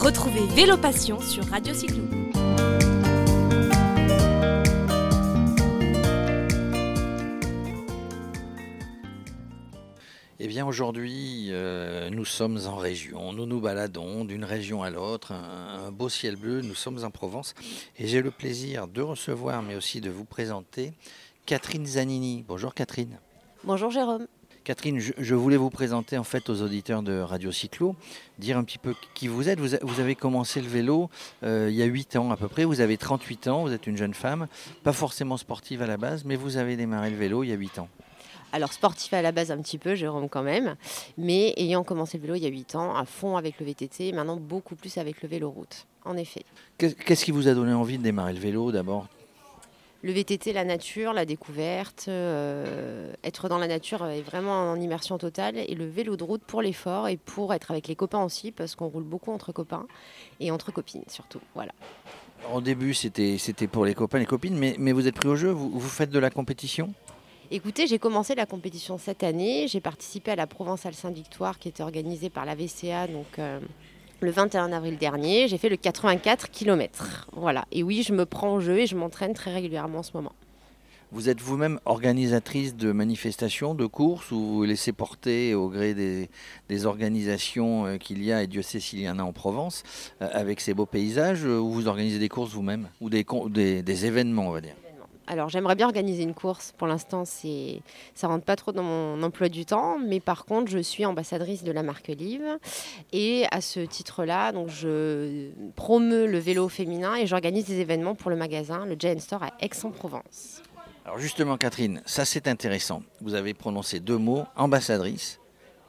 Retrouvez Vélo Passion sur Radio Cyclo. Eh bien aujourd'hui, euh, nous sommes en région, nous nous baladons d'une région à l'autre, un, un beau ciel bleu, nous sommes en Provence et j'ai le plaisir de recevoir mais aussi de vous présenter Catherine Zanini. Bonjour Catherine. Bonjour Jérôme. Catherine, je, je voulais vous présenter en fait aux auditeurs de Radio Cyclo, dire un petit peu qui vous êtes. Vous, a- vous avez commencé le vélo euh, il y a 8 ans à peu près, vous avez 38 ans, vous êtes une jeune femme, pas forcément sportive à la base, mais vous avez démarré le vélo il y a 8 ans. Alors sportif à la base un petit peu, Jérôme quand même, mais ayant commencé le vélo il y a 8 ans, à fond avec le VTT, et maintenant beaucoup plus avec le vélo route, en effet. Qu'est- Qu'est-ce qui vous a donné envie de démarrer le vélo d'abord? Le VTT, la nature, la découverte, euh, être dans la nature est vraiment en immersion totale, et le vélo de route pour l'effort et pour être avec les copains aussi, parce qu'on roule beaucoup entre copains et entre copines surtout. Voilà. Au début, c'était c'était pour les copains, les copines, mais, mais vous êtes pris au jeu, vous, vous faites de la compétition? Écoutez, j'ai commencé la compétition cette année. J'ai participé à la Provençale Saint-Victoire qui était organisée par la VCA donc, euh, le 21 avril dernier. J'ai fait le 84 km. Voilà. Et oui, je me prends au jeu et je m'entraîne très régulièrement en ce moment. Vous êtes vous-même organisatrice de manifestations, de courses, ou vous vous laissez porter au gré des, organisations euh, qu'il y a, et Dieu sait s'il y en a en Provence, euh, avec ces beaux paysages, euh, ou vous organisez des courses vous-même, ou des, des événements, on va dire? Alors j'aimerais bien organiser une course. Pour l'instant, c'est ça rentre pas trop dans mon emploi du temps, mais par contre, je suis ambassadrice de la marque Live et à ce titre-là, donc je promeux le vélo féminin et j'organise des événements pour le magasin, le Giant Store à Aix-en-Provence. Alors justement, Catherine, ça c'est intéressant. Vous avez prononcé deux mots, ambassadrice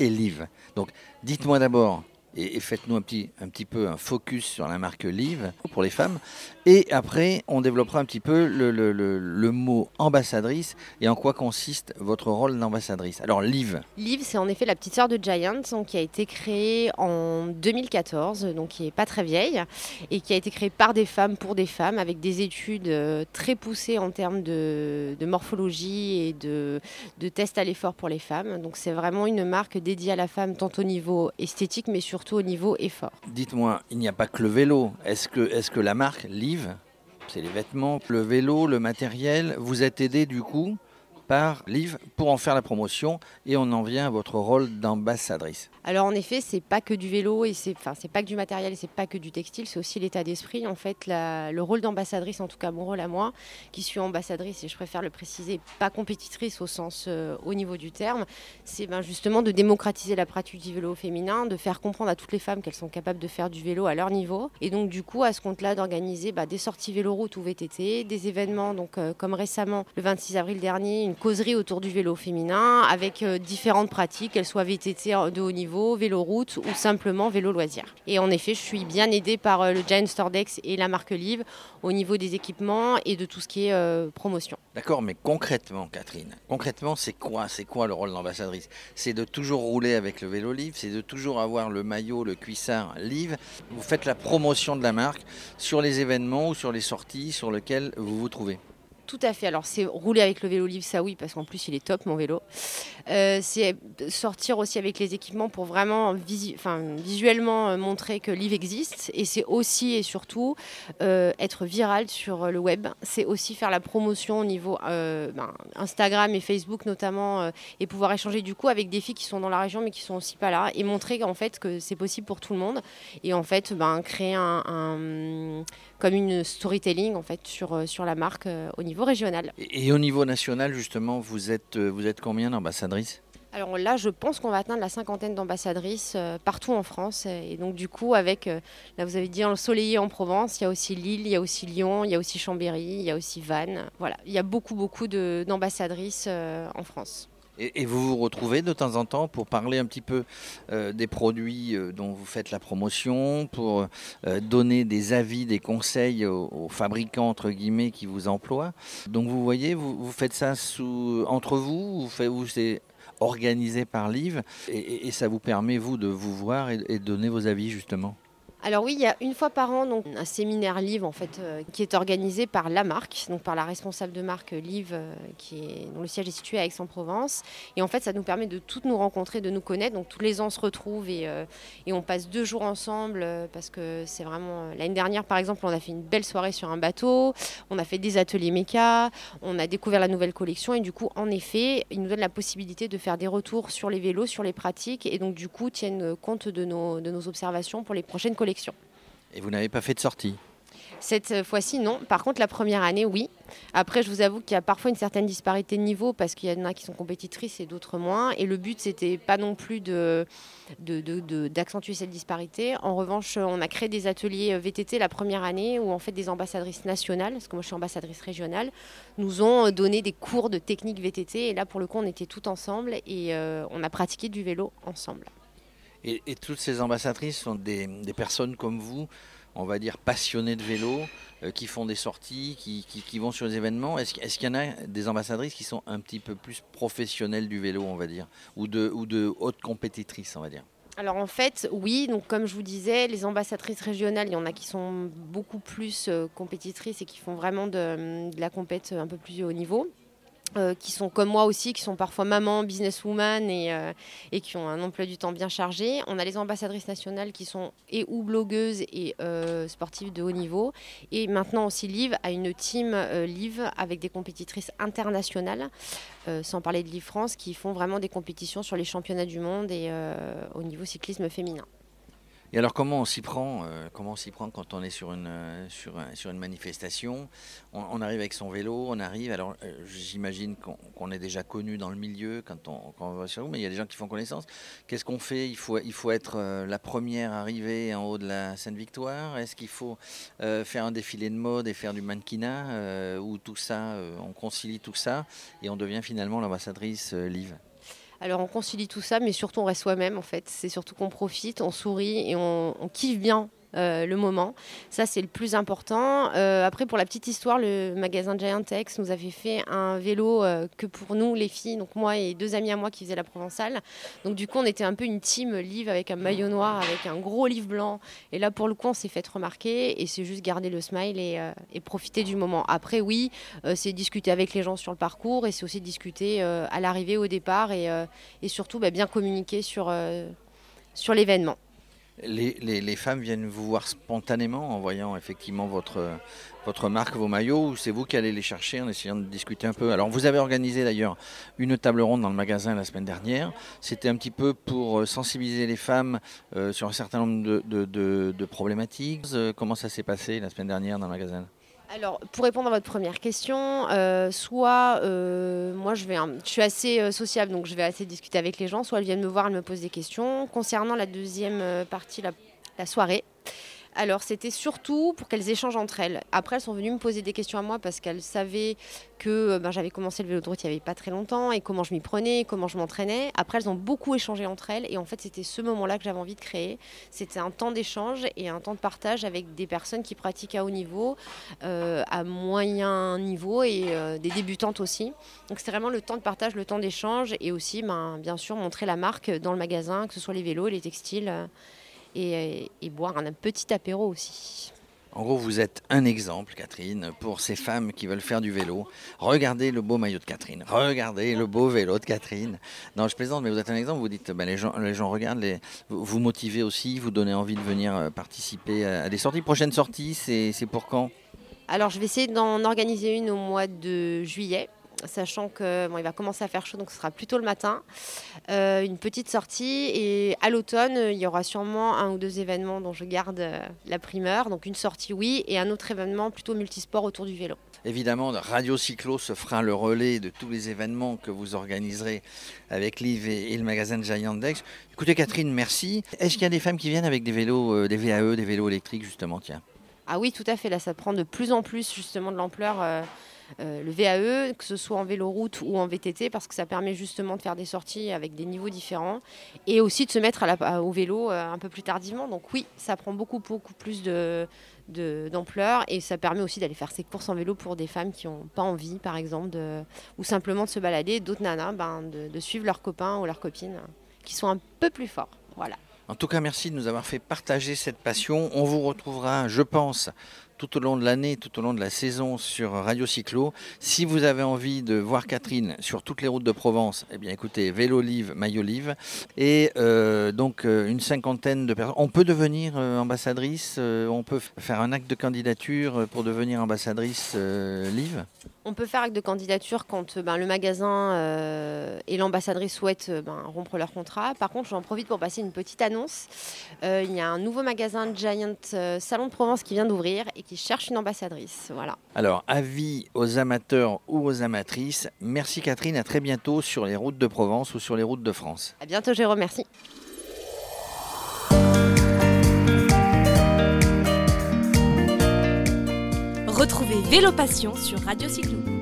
et Live. Donc dites-moi d'abord, et, faites-nous un petit, un petit peu un focus sur la marque Live pour les femmes. Et après, on développera un petit peu le, mot ambassadrice et en quoi consiste votre rôle d'ambassadrice. Alors Live, Liv, c'est en effet la petite sœur de Giant, qui a été créée en 2014, donc qui est pas très vieille, et qui a été créée par des femmes pour des femmes, avec des études euh, très poussées en termes de, de morphologie et de, de tests à l'effort pour les femmes. Donc c'est vraiment une marque dédiée à la femme, tant au niveau esthétique, mais surtout au niveau effort. dites-moi, il n'y a pas que le vélo. Est-ce que, que la marque Live, c'est les vêtements, le vélo, le matériel, vous êtes aidé du coup par Live pour en faire la promotion et on en vient à votre rôle d'ambassadrice. Alors en effet, c'est pas que du vélo et c'est enfin c'est pas que du matériel et c'est pas que du textile, c'est aussi l'état d'esprit. En fait, la- le rôle d'ambassadrice, en tout cas mon rôle à moi, qui suis ambassadrice et je préfère le préciser, pas compétitrice au sens euh, au niveau du terme, c'est ben, justement de démocratiser la pratique du vélo féminin, de faire comprendre à toutes les femmes qu'elles sont capables de faire du vélo à leur niveau et donc du coup à ce compte-là d'organiser bah, des sorties vélo-route ou VTT, des événements donc euh, comme récemment le 26 avril dernier, une causerie autour du vélo féminin avec euh, différentes pratiques, qu'elles soient VTT de haut niveau, vélo route ou simplement vélo loisir. Et en effet, je suis bien aidée par euh, le Giant Store Dex et la marque Live au niveau des équipements et de tout ce qui est euh, promotion. D'accord, mais concrètement, Catherine, concrètement, c'est quoi C'est quoi le rôle d'ambassadrice? C'est de toujours rouler avec le vélo Live, c'est de toujours avoir le maillot, le cuissard Live. Vous faites la promotion de la marque sur les événements ou sur les sorties sur lesquelles vous vous trouvez? Tout à fait. Alors, c'est rouler avec le vélo Live, ça oui, parce qu'en plus, il est top, mon vélo. Euh, c'est sortir aussi avec les équipements pour vraiment visuellement euh, montrer que Live existe. Et c'est aussi et surtout euh, être viral sur le web. C'est aussi faire la promotion au niveau ben, Instagram et Facebook notamment et pouvoir échanger du coup avec des filles qui sont dans la région mais qui sont aussi pas là et montrer qu'en fait que c'est possible pour tout le monde et en fait ben, créer un, comme une storytelling en fait sur, sur la marque au niveau régional. Et, et au niveau national, justement, vous êtes, euh, vous êtes combien d'ambassadrices? Alors là, je pense qu'on va atteindre la cinquantaine d'ambassadrices euh, partout en France. Et donc, du coup, avec, euh, là, vous avez dit ensoleillé en Provence, il y a aussi Lille, il y a aussi Lyon, il y a aussi Chambéry, il y a aussi Vannes. Voilà, il y a beaucoup, beaucoup d'ambassadrices en France. Et, vous vous retrouvez de temps en temps pour parler un petit peu euh, des produits euh, dont vous faites la promotion, pour euh, donner des avis, des conseils aux, fabricants entre guillemets qui vous emploient. Donc vous voyez, vous, faites ça sous, entre vous, vous faites, vous c'est organisé par Liv et, et- et ça vous permet vous de vous voir et, et de donner vos avis justement? Alors oui, il y a une fois par an donc, un séminaire Live en fait, euh, qui est organisé par la marque, donc par la responsable de marque Live, euh, qui est, dont le siège est situé à Aix-en-Provence. Et en fait, ça nous permet de toutes nous rencontrer, de nous connaître. Donc tous les ans, on se retrouve et, euh, et on passe deux jours ensemble parce que c'est vraiment... L'année dernière, par exemple, on a fait une belle soirée sur un bateau, on a fait des ateliers méca, on a découvert la nouvelle collection et du coup, en effet, ils nous donnent la possibilité de faire des retours sur les vélos, sur les pratiques et donc du coup, tiennent compte de nos, de nos observations pour les prochaines collections et vous n'avez pas fait de sortie cette fois-ci, non. Par contre, la première année, oui. Après, je vous avoue qu'il y a parfois une certaine disparité de niveau parce qu'il y en a qui sont compétitrices et d'autres moins. Et le but, c'était pas non plus de, d'accentuer cette disparité. En revanche, on a créé des ateliers VTT la première année où en fait des ambassadrices nationales, parce que moi je suis ambassadrice régionale, nous ont donné des cours de technique VTT. Et là, pour le coup, on était tout ensemble et euh, on a pratiqué du vélo ensemble. Et, toutes ces ambassadrices sont des, personnes comme vous, on va dire passionnées de vélo, euh, qui font des sorties, qui, vont sur les événements. Est-ce qu'il y en a des ambassadrices qui sont un petit peu plus professionnelles du vélo, on va dire, ou de, ou de hautes compétitrices, on va dire? Alors en fait, oui, donc comme je vous disais, les ambassadrices régionales, il y en a qui sont beaucoup plus euh, compétitrices et qui font vraiment de, de la compète un peu plus haut niveau. Euh, qui sont comme moi aussi, qui sont parfois maman, businesswoman et, euh, et qui ont un emploi du temps bien chargé. On a les ambassadrices nationales qui sont et ou blogueuses et euh, sportives de haut niveau. Et maintenant aussi Liv a une team Liv avec des compétitrices internationales, sans parler de Liv France, qui font vraiment des compétitions sur les championnats du monde et au niveau cyclisme féminin. Et alors comment on s'y prend euh, prend quand on est sur une euh, sur, une manifestation? On, arrive avec son vélo, on arrive. Alors euh, j'imagine qu'on est déjà connu dans le milieu quand on, quand on va sur vous, mais il y a des gens qui font connaissance. Qu'est-ce qu'on fait? Il faut il faut être la première arrivée en haut de la Sainte Victoire. Est-ce qu'il faut faire un défilé de mode et faire du mannequinat ou tout ça On concilie tout ça et on devient finalement l'ambassadrice Live. Alors on concilie tout ça, mais surtout on reste soi-même en fait. C'est surtout qu'on profite, on sourit et on, on kiffe bien euh, le moment. Ça, c'est le plus important. Euh, après, pour la petite histoire, le magasin Giantex nous avait fait un vélo euh, que pour nous, les filles, donc moi et deux amis à moi qui faisaient la provençale. Donc, du coup, on était un peu une team livre avec un maillot noir, avec un gros livre blanc. Et là, pour le coup, on s'est fait remarquer et c'est juste garder le smile et, profiter du moment. Après, oui, c'est discuter avec les gens sur le parcours et c'est aussi discuter à l'arrivée, au départ et, surtout bah, bien communiquer sur, sur l'événement. Les, femmes viennent vous voir spontanément en voyant effectivement votre, marque, vos maillots, ou c'est vous qui allez les chercher en essayant de discuter un peu? Alors vous avez organisé d'ailleurs une table ronde dans le magasin la semaine dernière. C'était un petit peu pour euh, sensibiliser les femmes euh, sur un certain nombre de problématiques. Euh, comment ça s'est passé la semaine dernière dans le magasin? Alors, pour répondre à votre première question, euh, soit euh, moi je, vais, je suis assez euh, sociable, donc je vais assez discuter avec les gens, soit elles viennent me voir, elles me posent des questions. Concernant la deuxième partie, la soirée, alors c'était surtout pour qu'elles échangent entre elles. Après, elles sont venues me poser des questions à moi parce qu'elles savaient que euh, ben, j'avais commencé le vélo de route il n'y avait pas très longtemps et comment je m'y prenais, comment je m'entraînais. Après, elles ont beaucoup échangé entre elles et en fait, c'était ce moment-là que j'avais envie de créer. C'était un temps d'échange et un temps de partage avec des personnes qui pratiquent à haut niveau, euh, à moyen niveau et euh, des débutantes aussi. Donc c'était vraiment le temps de partage, le temps d'échange et aussi, ben, bien sûr, montrer la marque dans le magasin, que ce soit les vélos, les textiles et, boire un petit apéro aussi. En gros, vous êtes un exemple, Catherine, pour ces femmes qui veulent faire du vélo. Regardez le beau maillot de Catherine. Regardez le beau vélo de Catherine. Non, je plaisante, mais vous êtes un exemple. Vous dites, ben, les, gens, les gens regardent, les, vous motivez aussi, vous donnez envie de venir euh, participer à des sorties. Prochaine sortie, c'est pour quand? Alors, je vais essayer d'en organiser une au mois de juillet sachant que bon, il va commencer à faire chaud, donc ce sera plutôt le matin. Euh, une petite sortie et à l'automne, il y aura sûrement un ou deux événements dont je garde euh, la primeur. Donc une sortie, oui, et un autre événement plutôt multisport autour du vélo. Évidemment, Radio Cyclo se fera le relais de tous les événements que vous organiserez avec Liv et, le magasin de Giant Dex. Écoutez, Catherine, merci. Est-ce qu'il y a des femmes qui viennent avec des vélos, euh, des VAE, des vélos électriques, justement? Tiens. Ah oui, tout à fait. Là, ça prend de plus en plus justement de l'ampleur. Euh, le VAE, que ce soit en vélo-route ou en VTT, parce que ça permet justement de faire des sorties avec des niveaux différents et aussi de se mettre au vélo euh, un peu plus tardivement. Donc oui, ça prend beaucoup, beaucoup plus d'ampleur et ça permet aussi d'aller faire ses courses en vélo pour des femmes qui n'ont pas envie, par exemple, ou simplement de se balader. D'autres nanas, ben, de, de, suivre leurs copains ou leurs copines qui sont un peu plus forts. Voilà. En tout cas, merci de nous avoir fait partager cette passion. On vous retrouvera, je pense, tout au long de l'année, tout au long de la saison sur Radio Cyclo. Si vous avez envie de voir Catherine sur toutes les routes de Provence, eh bien écoutez, Vélo Live, Maillot Live. Et euh, donc euh, une cinquantaine de personnes. On peut devenir euh, ambassadrice, on peut faire un acte de candidature pour devenir ambassadrice Live? On peut faire acte de candidature quand ben, le magasin et l'ambassadrice souhaitent ben, rompre leur contrat. Par contre, j'en profite pour passer une petite annonce. Il y a un nouveau magasin Giant Salon de Provence qui vient d'ouvrir et qui cherche une ambassadrice. Voilà. Alors, avis aux amateurs ou aux amatrices, merci Catherine, à très bientôt sur les routes de Provence ou sur les routes de France. À bientôt, Jérôme. Merci. Retrouvez Vélo Passion sur Radio Cyclo.